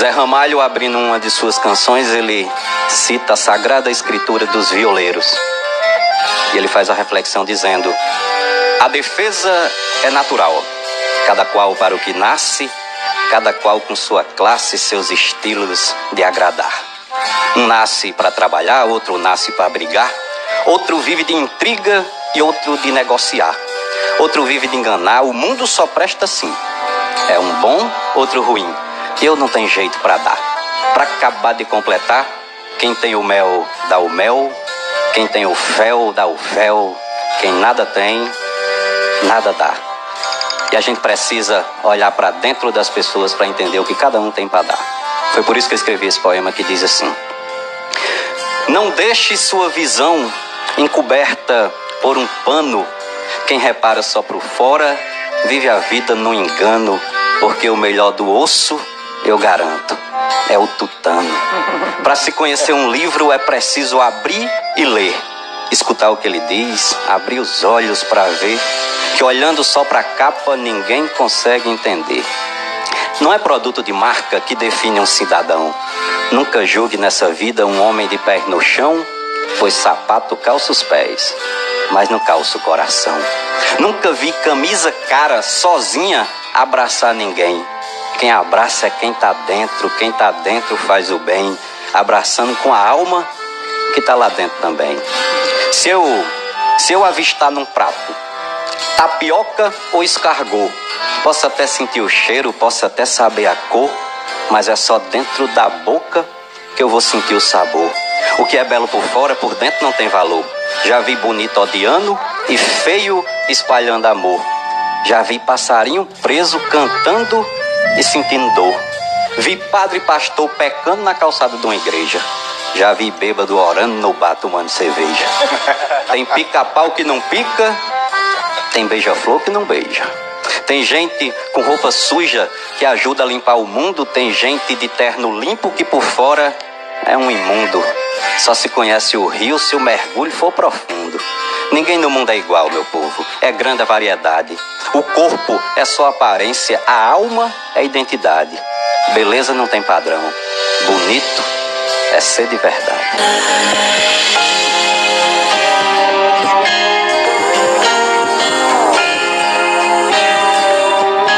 Zé Ramalho, abrindo uma de suas canções, ele cita a Sagrada Escritura dos Violeiros. E ele faz a reflexão dizendo: A defesa é natural, cada qual para o que nasce, cada qual com sua classe e seus estilos de agradar. Um nasce para trabalhar, outro nasce para brigar, outro vive de intriga e outro de negociar. Outro vive de enganar, o mundo só presta assim. É um bom, outro ruim. Eu não tenho jeito para dar. Para acabar de completar, quem tem o mel dá o mel, quem tem o fel dá o fel, quem nada tem, nada dá. E a gente precisa olhar para dentro das pessoas para entender o que cada um tem para dar. Foi por isso que eu escrevi esse poema que diz assim: Não deixe sua visão encoberta por um pano. Quem repara só por fora vive a vida no engano, porque o melhor do osso, eu garanto, é o tutano. Para se conhecer um livro é preciso abrir e ler, escutar o que ele diz, abrir os olhos para ver que olhando só para a capa ninguém consegue entender. Não é produto de marca que define um cidadão. Nunca julgue nessa vida um homem de pés no chão, pois sapato calça os pés, mas não calça o coração. Nunca vi camisa cara sozinha abraçar ninguém. Quem abraça é quem tá dentro, quem tá dentro faz o bem, abraçando com a alma que tá lá dentro também. Se eu se eu avistar num prato tapioca ou escargot, Posso até sentir o cheiro, posso até saber a cor, mas é só dentro da boca que eu vou sentir o sabor. O que é belo por fora, por dentro não tem valor. Já vi bonito odiando e feio espalhando amor. Já vi passarinho preso cantando e sentindo dor. Vi padre e pastor pecando na calçada de uma igreja. Já vi bêbado orando no bar tomando cerveja. Tem pica-pau que não pica, tem beija-flor que não beija. Tem gente com roupa suja que ajuda a limpar o mundo, tem gente de terno limpo que por fora é um imundo. Só se conhece o rio se o mergulho for profundo. Ninguém no mundo é igual, meu povo. É grande a variedade. O corpo é só aparência, a alma é identidade. Beleza não tem padrão. Bonito é ser de verdade.